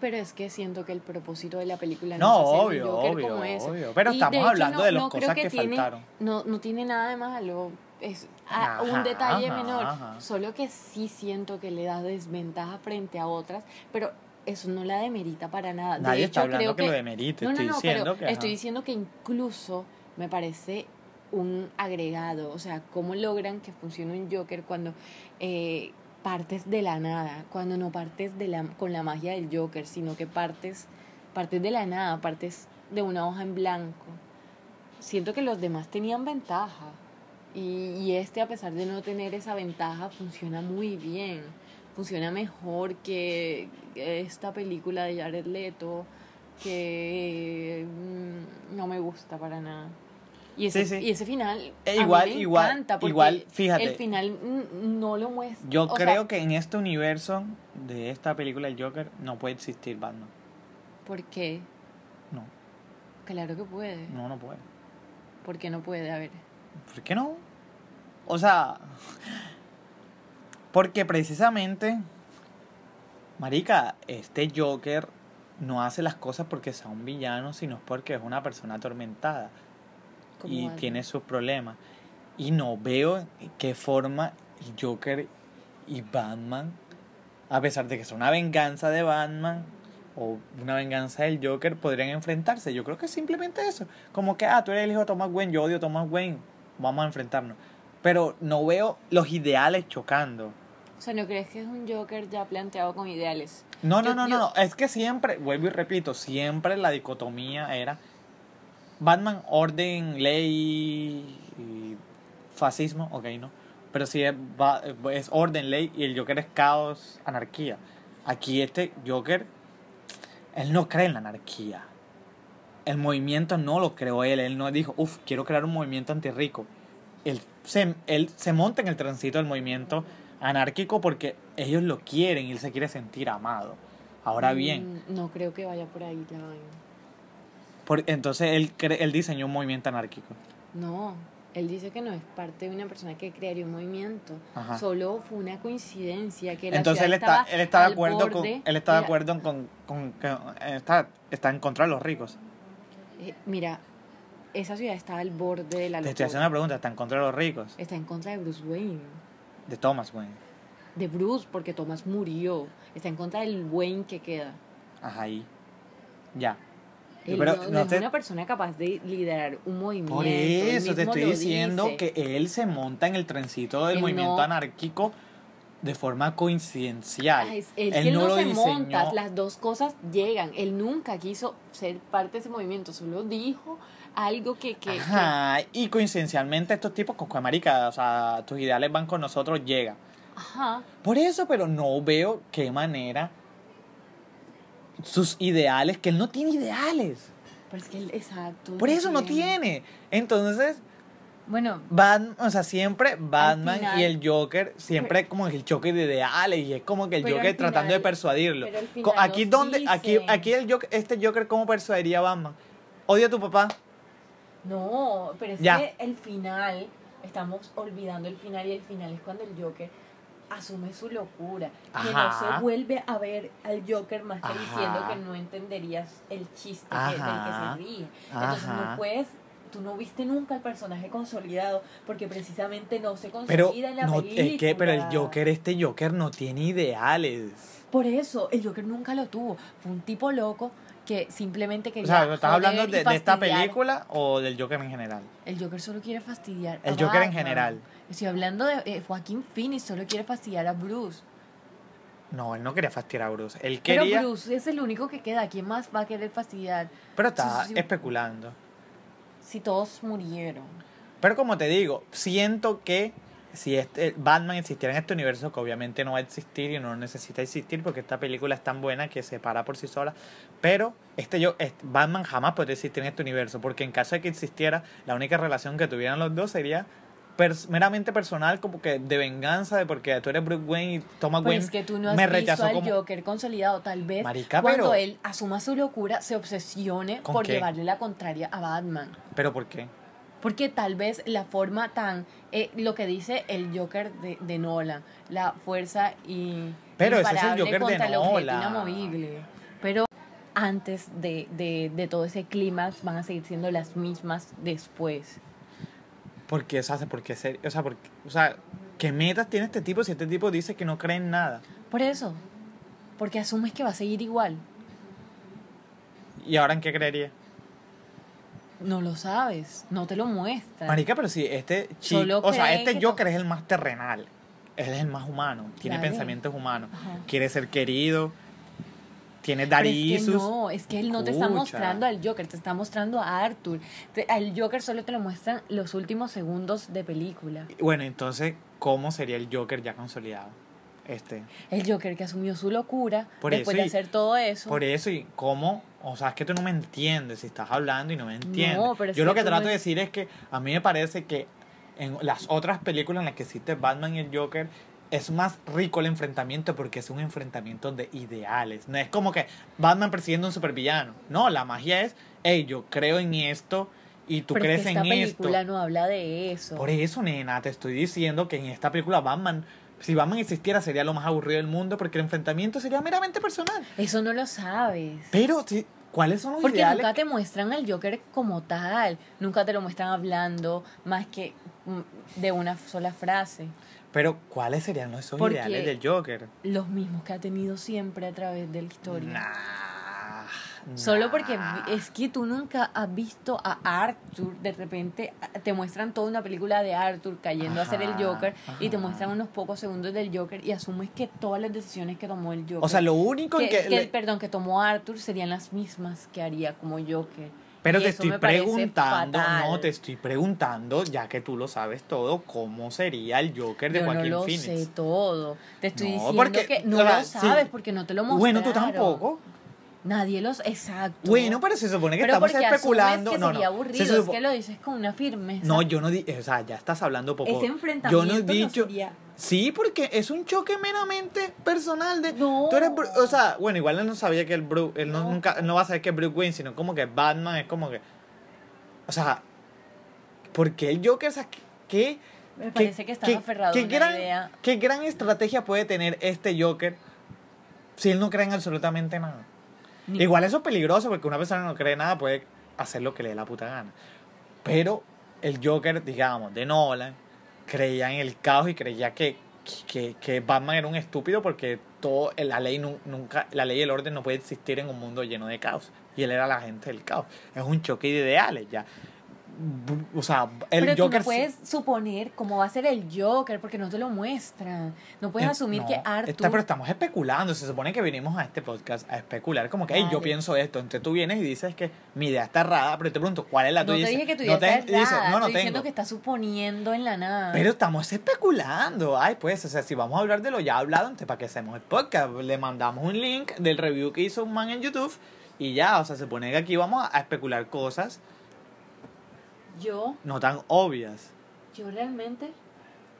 Pero es que siento que el propósito de la película no es hacer un obvio Joker obvio como obvio. Pero Y, estamos hecho, hablando no- de las no creo cosas que, tiene- faltaron. No, no tiene nada de malo. Es ah, un detalle ajá, menor. ajá. Solo que sí siento que le da desventaja frente a otras. Pero eso no la demerita para nada. De hecho, está hablando creo que, lo demerite No, no, estoy no, diciendo que ajá. estoy diciendo que incluso me parece un agregado. O sea, cómo logran que funcione un Joker cuando eh, partes de la nada, cuando no partes de la, con la magia del Joker, sino que partes, partes de la nada, partes de una hoja en blanco. Siento que los demás tenían ventaja. Y, y este, a pesar de no tener esa ventaja, funciona muy bien. Funciona mejor que esta película de Jared Leto, que mm, no me gusta para nada. Y ese, Sí, sí. Y ese final E a mí igual- me igual- encanta porque igual, fíjate. el final mm, no lo muestra. yo o sea, creo que en este universo de esta película el Joker no puede existir Batman ¿Por qué? no Claro que puede. no no puede ¿Por qué no puede? A ver. ¿Por qué no? O sea, porque precisamente, Marica, este Joker no hace las cosas porque sea un villano, sino porque es una persona atormentada y algo. tiene sus problemas. Y no veo qué forma Joker y Batman, a pesar de que es una venganza de Batman o una venganza del Joker, podrían enfrentarse. Yo creo que es simplemente eso. Como que, ah, tú eres el hijo de Thomas Wayne, yo odio a Thomas Wayne, vamos a enfrentarnos. Pero no veo los ideales chocando. O sea, ¿no crees que es un Joker ya planteado con ideales? No, no, Yo- no, yo- no, es que siempre, vuelvo y repito, siempre la dicotomía era Batman, orden, ley y fascismo, ok, no. Pero sí es, es orden, ley y el Joker es caos, anarquía. Aquí este Joker, él no cree en la anarquía. El movimiento no lo creó él. Él no dijo, uff, quiero crear un movimiento antirrico. Él se, él se monta en el tránsito del movimiento anárquico porque ellos lo quieren y él se quiere sentir amado. Ahora bien, Mm, No creo que vaya por ahí la vaina. por- entonces él, él diseñó un movimiento anárquico. No, él dice que no es parte de una persona que crearía un movimiento. Ajá. Solo fue una coincidencia que la Entonces él está, él está de acuerdo con, él está de acuerdo con, con que está, está en contra de los ricos. Eh, mira, esa ciudad está al borde de la Te estoy locura. haciendo una pregunta, está en contra de los ricos. Está en contra de Bruce Wayne. De Thomas Wayne. De Bruce, porque Thomas murió. Está en contra del Wayne que queda. Ajá, ahí. Ya. Él Pero no, es te- una persona capaz de liderar un movimiento. Por eso te estoy diciendo dice. que él se monta en el trencito del Él movimiento no- anárquico de forma coincidencial. Es- él, que no, lo se diseñó. monta, las dos cosas llegan. Él nunca quiso ser parte de ese movimiento, solo dijo algo que... que, que- Ajá, y coincidencialmente estos tipos con marica, o sea, tus ideales van con nosotros, llega. ajá. Por eso, pero no veo qué manera sus ideales, que él no tiene ideales. Pero es que él, exacto. Por eso no tiene. Entonces, Bueno, Batman, o sea, siempre Batman final- y el Joker, siempre como el choque de ideales y es como que el Pero Joker tratando de persuadirlo. pero Aquí donde, aquí, aquí el Joker, este Joker, ¿cómo persuadiría a Batman? Odia a tu papá. no, pero es Ya. que el final, estamos olvidando el final y el final es cuando el Joker asume su locura. Que no se vuelve a ver al Joker más que Ajá. diciendo que no entenderías el chiste que, del que se ríe. Entonces Ajá. no puedes... Tú no viste nunca al personaje consolidado porque precisamente no se Pero, consolida en la no, película. es que, pero el Joker, este Joker no tiene ideales. Por eso, el Joker nunca lo tuvo. Fue un tipo loco que simplemente O quería. sea, ¿estás hablando de, de esta película o del Joker en general? El Joker solo quiere fastidiar. El a Joker en general. Estoy hablando de eh, Joaquín Phoenix, solo quiere fastidiar a Bruce. No, él no quería fastidiar a Bruce. Él Pero quería. Bruce es el único que queda. ¿Quién más va a querer fastidiar pero está Sí, sí, sí. especulando. Si todos murieron? Pero como te digo, siento que si este Batman existiera en este universo, que obviamente no va a existir y no necesita existir porque esta película es tan buena que se para por sí sola, pero este yo este- Batman jamás podría existir en este universo porque en caso de que existiera, la única relación que tuvieran los dos sería pers- meramente personal, como que de venganza, de porque tú eres Bruce Wayne y Thomas Pero Wayne es que tú no has me visto al como Joker consolidado. Tal vez Marica, cuando pero- él asuma su locura, se obsesione ¿Con por qué? llevarle la contraria a Batman. pero ¿por qué? Porque tal vez la forma tan... eh, lo que dice el Joker de, de Nolan, la fuerza y... Pero ese es el Joker de Nolan. inamovible. Pero antes de, de, de todo ese clímax van a seguir siendo las mismas después. Porque, o sea, ¿por qué ser- o sea, porque, o sea, ¿qué metas tiene este tipo si este tipo dice que no cree en nada? Por eso. Porque asumes que va a seguir igual. ¿Y ahora en qué creería? No lo sabes, no te lo muestran. Marica, pero si este chico, Solo o sea, este que Joker es el más terrenal. Él es el más humano, tiene pensamientos humanos, Ajá. quiere ser querido, tiene Pero es que no, es que él no te está mostrando al Joker, te está mostrando a Arthur. Te- al Joker solo te lo muestran los últimos segundos de película. Bueno, entonces, ¿cómo sería el Joker ya consolidado? Este. El Joker que asumió su locura Por después de hacer todo eso. Por eso, y cómo, o sea, es que tú no me entiendes si estás hablando y no me entiendes. No, pero es Yo lo que trato de decir es que a mí me parece que en las otras películas en las que existe Batman y el Joker es más rico el enfrentamiento porque es un enfrentamiento de ideales. No es como que Batman persiguiendo a un supervillano. No, la magia es, hey, yo creo en esto y tú pero crees en esta esto. película no habla de eso. Por eso, nena, te estoy diciendo que en esta película Batman, si Batman existiera, sería lo más aburrido del mundo porque el enfrentamiento sería meramente personal. Eso no lo sabes. Pero, ¿cuáles son los Porque ideales? nunca te muestran al Joker como tal. Nunca te lo muestran hablando más que mm, de una sola frase. Pero, ¿cuáles serían esos Porque- ideales del Joker? Los mismos que ha tenido siempre a través de la historia. Nah, Solo porque es que tú nunca has visto a Arthur, de repente te muestran toda una película de Arthur cayendo a ser el Ajá, Joker y te muestran unos pocos segundos del Joker y asumes que todas las decisiones que tomó el Joker, O sea, lo único que, que... que- le- perdón, que tomó Arthur serían las mismas que haría como Joker. Pero Y te estoy preguntando, no, te estoy preguntando, ya que tú lo sabes todo, ¿cómo sería el Joker de Yo no Joaquín lo Phoenix? sé todo. Te estoy No, diciendo porque- que no o sea, lo sabes sí. porque no te lo mostraron. Bueno, tú tampoco. Nadie los... Exacto. Bueno, pero se supone que Pero estamos porque especulando. que no, sería no. aburrido, se es que lo dices con una firmeza. No, yo no dije, o sea, ya estás hablando poco. Ese Yo enfrentamiento no he dicho. sería... Sí, porque es un choque meramente personal de. No. Tú eres. Bru- O sea, bueno, igual él no sabía que el Bruce. Él no, No. nunca, él no va a saber que es Bruce Wayne, sino como que Batman es como que. O sea, ¿por qué el Joker? O sea, ¿qué. Me qué- parece que qué- aferrado qué a una gran, idea. ¿Qué gran estrategia puede tener este Joker si él no cree en absolutamente nada? Igual eso es peligroso porque una persona que no cree nada puede hacer lo que le dé la puta gana. Pero el Joker, digamos, de Nolan, creía en el caos y creía que, que, que Batman era un estúpido porque todo, la ley nu- nunca, la ley y el orden no puede existir en un mundo lleno de caos. Y él era la gente del caos. Es un choque de ideales ya. O sea, el Pero tú Joker no puedes suponer cómo va a ser el Joker porque no te lo muestran. No puedes Eh, asumir no, que Arthur... está- pero estamos especulando. Se supone que vinimos a este podcast a especular. Como que, hey, yo pienso esto. Entonces tú vienes y dices que mi idea está errada, pero te pregunto, ¿cuál es la no tuya? te dije que tu idea no te- está y dices, errada, no, no estoy diciendo tengo. que estás suponiendo en la nada. Pero estamos especulando. Ay, pues, o sea, si vamos a hablar de lo ya hablado, entonces, ¿para qué hacemos el podcast? Le mandamos un link del review que hizo un man en YouTube y ya, o sea, se supone que aquí vamos a especular cosas Yo, no tan obvias. yo realmente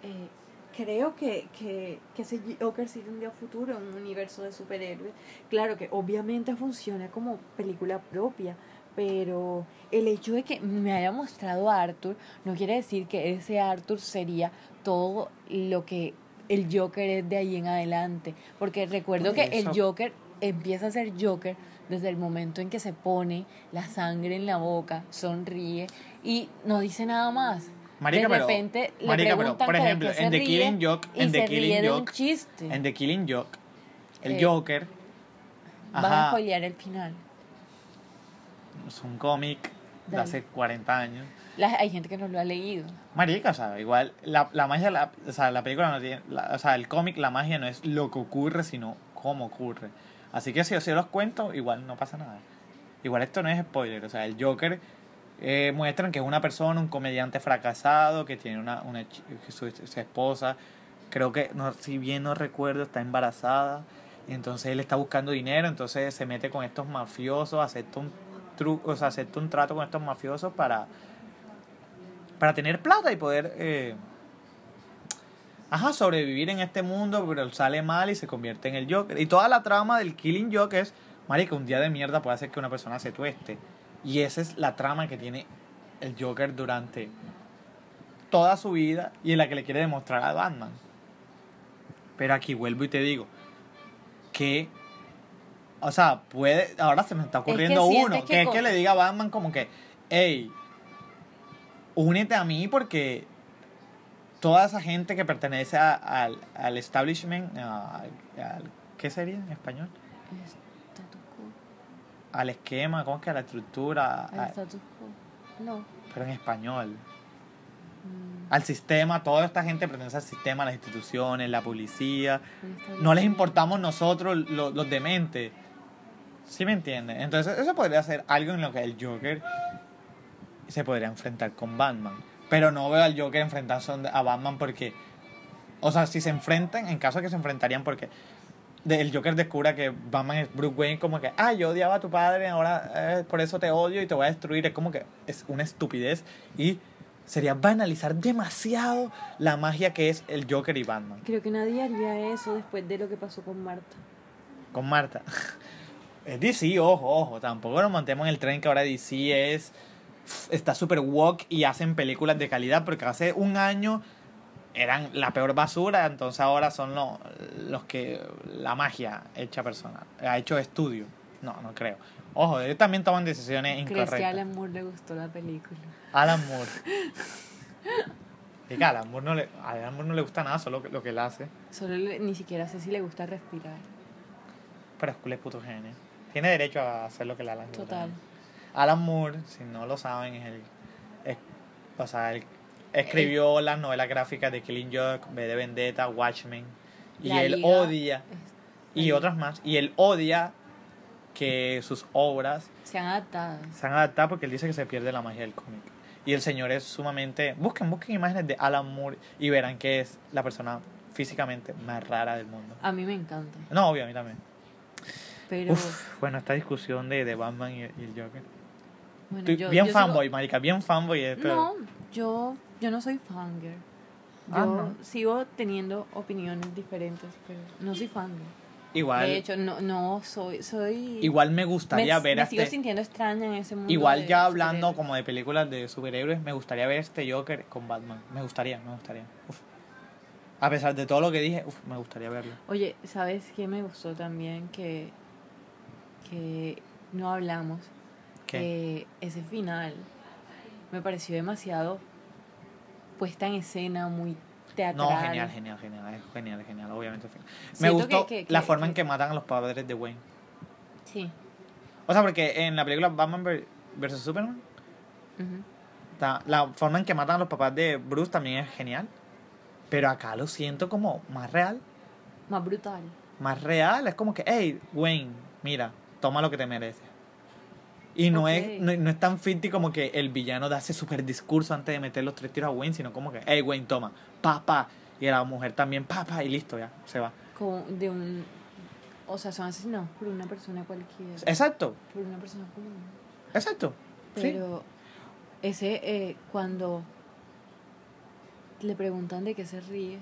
eh, creo que, que, que ese Joker sí tendría futuro en un universo de superhéroes. Claro que obviamente funciona como película propia, pero el hecho de que me haya mostrado a Arthur no quiere decir que ese Arthur sería todo lo que el Joker es de ahí en adelante. Porque recuerdo que el Joker empieza a ser Joker desde el momento en que se pone la sangre en la boca, sonríe y no dice nada más. Marica, de pero- repente le marica, pero, preguntan por que de ejemplo, se en The Killing Joke- en The se Killing Joke- chiste. En The Killing Joke, el Eh, Joker. Vas a spoilear el final. es un cómic de hace 40 años. La- hay gente que no lo ha leído. Marica, o sea, igual la, la magia, la, o sea, la película no tiene, la- o sea, el cómic, la magia no es lo que ocurre, sino cómo ocurre. Así que si yo, si yo los cuento, igual no pasa nada. Igual esto no es spoiler, o sea, el Joker eh, muestran que es una persona, un comediante fracasado, que tiene una, una que su, esposa, creo que, no, si bien no recuerdo, está embarazada, y entonces él está buscando dinero, entonces se mete con estos mafiosos, acepta un truco, o sea, acepta un trato con estos mafiosos para para tener plata y poder eh, ajá, sobrevivir en este mundo, pero sale mal y se convierte en el Joker. Y toda la trama del Killing Joke es, marica, un día de mierda puede hacer que una persona se tueste. Y esa es la trama que tiene el Joker durante toda su vida y en la que le quiere demostrar a Batman. Pero aquí vuelvo y te digo que o sea, puede ahora se me está ocurriendo uno, que que es que le diga a Batman como que, hey, únete a mí porque toda esa gente que pertenece a- al, al establishment, a- al, ¿qué sería en español? Al esquema, ¿cómo es que? A la estructura, Al a- status quo. No. pero en español. Mm, Al sistema, toda esta gente pertenece al sistema, las instituciones, la policía. No les importamos nosotros, lo- los dementes. ¿Sí me entienden? Entonces, eso podría ser algo en lo que el Joker se podría enfrentar con Batman. Pero no veo al Joker enfrentarse a Batman porque. O sea, si se enfrentan, en caso de que se enfrentarían, porque el Joker descubra que Batman es Bruce Wayne, como que, ah, yo odiaba a tu padre, ahora eh, por eso te odio y te voy a destruir. Es como que es una estupidez y sería banalizar demasiado la magia que es el Joker y Batman. Creo que nadie haría eso después de lo que pasó con Marta. con Marta. Es DC, ojo, ojo. Tampoco nos montemos en el tren que ahora DC es. Está súper woke y hacen películas de calidad porque hace un año eran la peor basura, entonces ahora son lo- los que. La magia hecha personal. Ha hecho estudio. No, no creo. Ojo, ellos también toman decisiones ¿Crees que a incorrectas. Alan Moore le gustó la película? Alan Moore. Diga, Alan Moore no le, a Alan Moore no le gusta nada, solo lo que él hace. Solo le- ni siquiera sé si le gusta respirar. Pero es es puto genio. Tiene derecho a hacer lo que le la gana. Total. Alan Moore, si no lo saben, es el. es- o sea, él escribió las novelas gráficas de Killing Joke, V de Vendetta, Watchmen. Y La él Liga odia. Y otras más. Y él odia que sus obras Se han adaptado. se han adaptado porque él dice que se pierde la magia del cómic. Y el señor es sumamente... Busquen, busquen imágenes de Alan Moore y verán que es la persona físicamente más rara del mundo. A mí me encanta. No, obvio, a mí también. Pero Uf, bueno, esta discusión de, de Batman y, y el Joker. bueno, yo, bien yo fanboy, sigo- marica, bien fanboy. pero- No, yo, yo no soy fangirl. Yo Ah, no. sigo teniendo opiniones diferentes, pero no soy fangirl. Igual, De hecho, no, no soy, soy... igual me gustaría me, ver me a sigo este... sintiendo extraña en ese mundo Igual ya hablando como de películas de superhéroes, me gustaría ver este Joker con Batman. Me gustaría, me gustaría. Uf. A pesar de todo lo que dije, uf, me gustaría verlo. Oye, ¿sabes qué me gustó también? Que, que no hablamos. ¿Qué? Que ese final me pareció demasiado puesta en escena, muy teatral. No, genial, genial, genial, es genial, genial, obviamente. Me gustó que- que- la que- forma en que- matan a los padres de Wayne. Sí. O sea, porque en la película Batman vs Superman, la forma en que matan a los papás de Bruce también es genial. Pero acá lo siento como más real. Más brutal. Más real, es como que, hey, Wayne, mira, toma lo que te mereces. Y no, es, no, no es tan ficti como que el villano da ese super discurso antes de meter los tres tiros a Wayne, sino como que, hey, Wayne, toma, pa, pa. Y la mujer también, pa, pa, y listo, ya, se va. Como de un... O sea, son asesinados por una persona cualquiera. Exacto, Por una persona común. exacto. sí. Pero ese, eh, cuando le preguntan de qué se ríe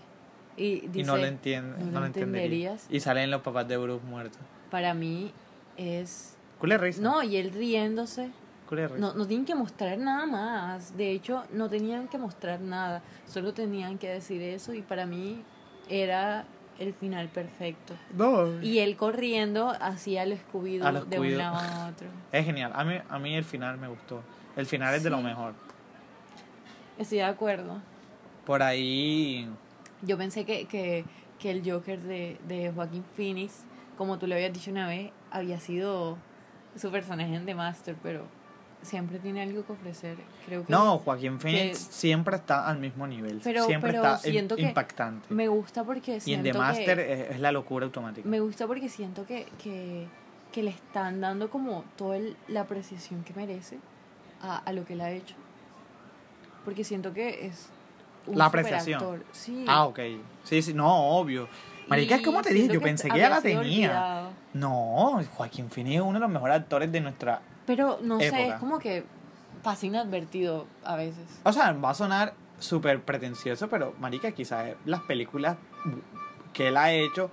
y dice, y no lo entiende, "No no, lo lo entendería. entenderías". Y salen los papás de Bruce muertos. para mí es... Culé risa. No, y él riéndose. Risa. No, no tienen que mostrar nada más. De hecho, no tenían que mostrar nada. Solo tenían que decir eso y para mí era el final perfecto. No. Y él corriendo hacia el lo de un lado a otro. Es genial. A mí, a mí el final me gustó. El final es de lo mejor. Estoy de acuerdo. Por ahí. Yo pensé que, que, que el Joker de, de Joaquín Phoenix, como tú le habías dicho una vez, había sido su personaje en The Master, pero siempre tiene algo que ofrecer. Creo que No, Joaquín Phoenix que- siempre está al mismo nivel. Pero- siempre pero está siento que impactante. me gusta porque y en siento The Master es, es la locura automática. me gusta porque siento que, que, que le están dando como toda el- la apreciación que merece a, a lo que él ha hecho. Porque siento que es un La apreciación. Sí. Ah, ok. Sí, sí, no, obvio. Marica, Y ¿cómo te dije? Yo pensé que ya había la tenía. olvidado. No, Joaquín Phoenix es uno de los mejores actores de nuestra. Pero no sé, es como que pasa inadvertido a veces. O sea, va a sonar súper pretencioso, pero Marica, quizás las películas que él ha hecho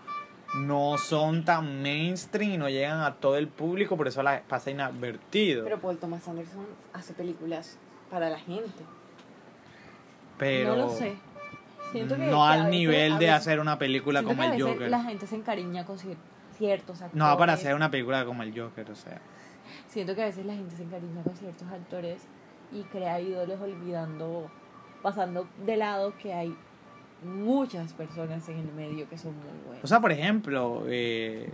no son tan mainstream y no llegan a todo el público, por eso las pasa inadvertido. Pero Paul Thomas Anderson hace películas para la gente. Pero no lo sé. Siento que- no a al nivel a de hacer una película siento como que a el veces Joker. La gente se encariña con cier- ciertos actores. No para hacer una película como el Joker, o sea. Siento que a veces la gente se encariña con ciertos actores y crea ídolos olvidando, pasando de lado que hay muchas personas en el medio que son muy buenas. O sea, por ejemplo, eh,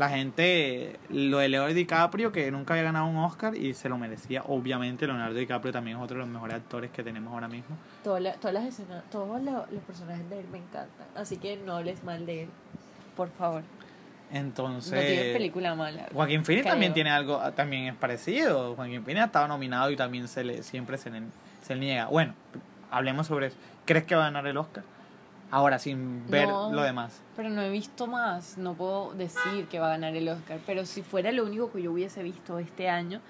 la gente, lo de Leonardo DiCaprio, que nunca había ganado un Oscar y se lo merecía. Obviamente, Leonardo DiCaprio también es otro de los mejores actores que tenemos ahora mismo. Todas la- todas las escenas, todos lo- los personajes de él me encantan. Así que no hables mal de él, por favor. Entonces, no tiene película mala. Joaquín Phoenix también tiene algo, ah, también es parecido. Joaquín Phoenix estaba nominado y también se le, siempre se le, se le niega. Bueno, hablemos sobre eso. ¿Crees que va a ganar el Oscar? Ahora, sin ver No. lo demás. Pero no he visto más, no puedo decir que va a ganar el Oscar. Pero si fuera lo único que yo hubiese visto este año,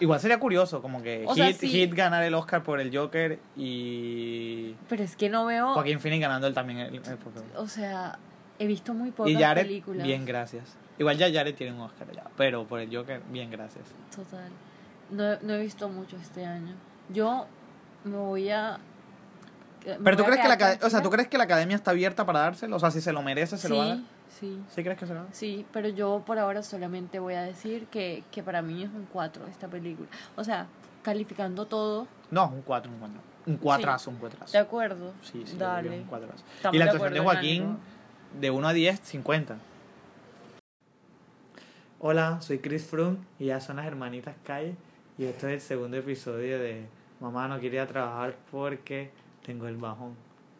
Igual sería curioso, como que O sea, Hit, sí. Hit ganar el Oscar por el Joker y pero es que no veo, Joaquín Phoenix ganando él también el, el o sea, he visto muy pocas Y Jared, películas. bien, gracias. Igual ya Jared tiene un Oscar ya, pero por el Joker, bien, gracias. Total. No, no he visto mucho este año. Yo me voy a... Pero tú crees que la o sea, ¿tú crees que la academia está abierta para dárselo? O sea, si se lo merece, se lo va a dar. Sí, sí, ¿Sí crees que se lo va sí, pero yo por ahora solamente voy a decir que, que para mí es un 4 esta película. O sea, calificando todo, No, un 4, un 4. Un cuatrazo, un cuatrazo. de acuerdo. Sí, sí, Dale. un cuatrazo. Estamos Y la de actuación de Joaquín, de 1 a 10, 50. Hola, soy Chris Froome y ya son las hermanitas Calle. Y esto es el segundo episodio de Mamá no quería trabajar porque tengo el bajón.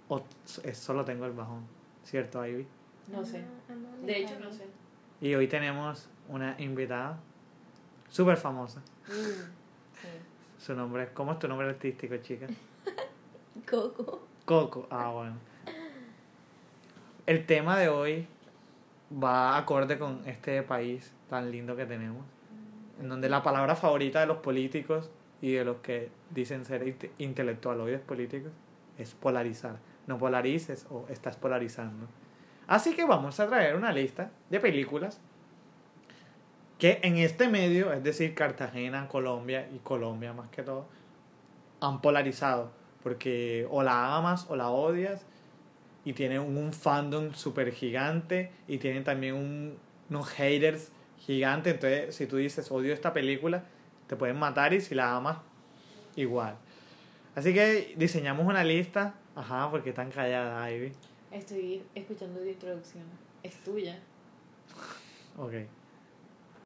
O es- solo tengo el bajón. ¿Cierto, Ivy? No sé. De hecho, no sé. Y hoy tenemos una invitada súper famosa. Mm, sí. Su nombre, ¿cómo es tu nombre artístico, chica? Coco. Coco. Ah, bueno. El tema de hoy va acorde con este país tan lindo que tenemos, en donde la palabra favorita de los políticos y de los que dicen ser inte- intelectualoides políticos es polarizar. No polarices o estás polarizando. Así que vamos a traer una lista de películas que en este medio, es decir, Cartagena, Colombia y Colombia más que todo, han polarizado. Porque o la amas o la odias y tienen un fandom súper gigante y tienen también un, unos haters gigantes. Entonces, si tú dices odio esta película, te pueden matar y si la amas, igual. Así que diseñamos una lista. Ajá, porque tan callada, Ivy. Estoy escuchando tu introducción. Es tuya. Ok.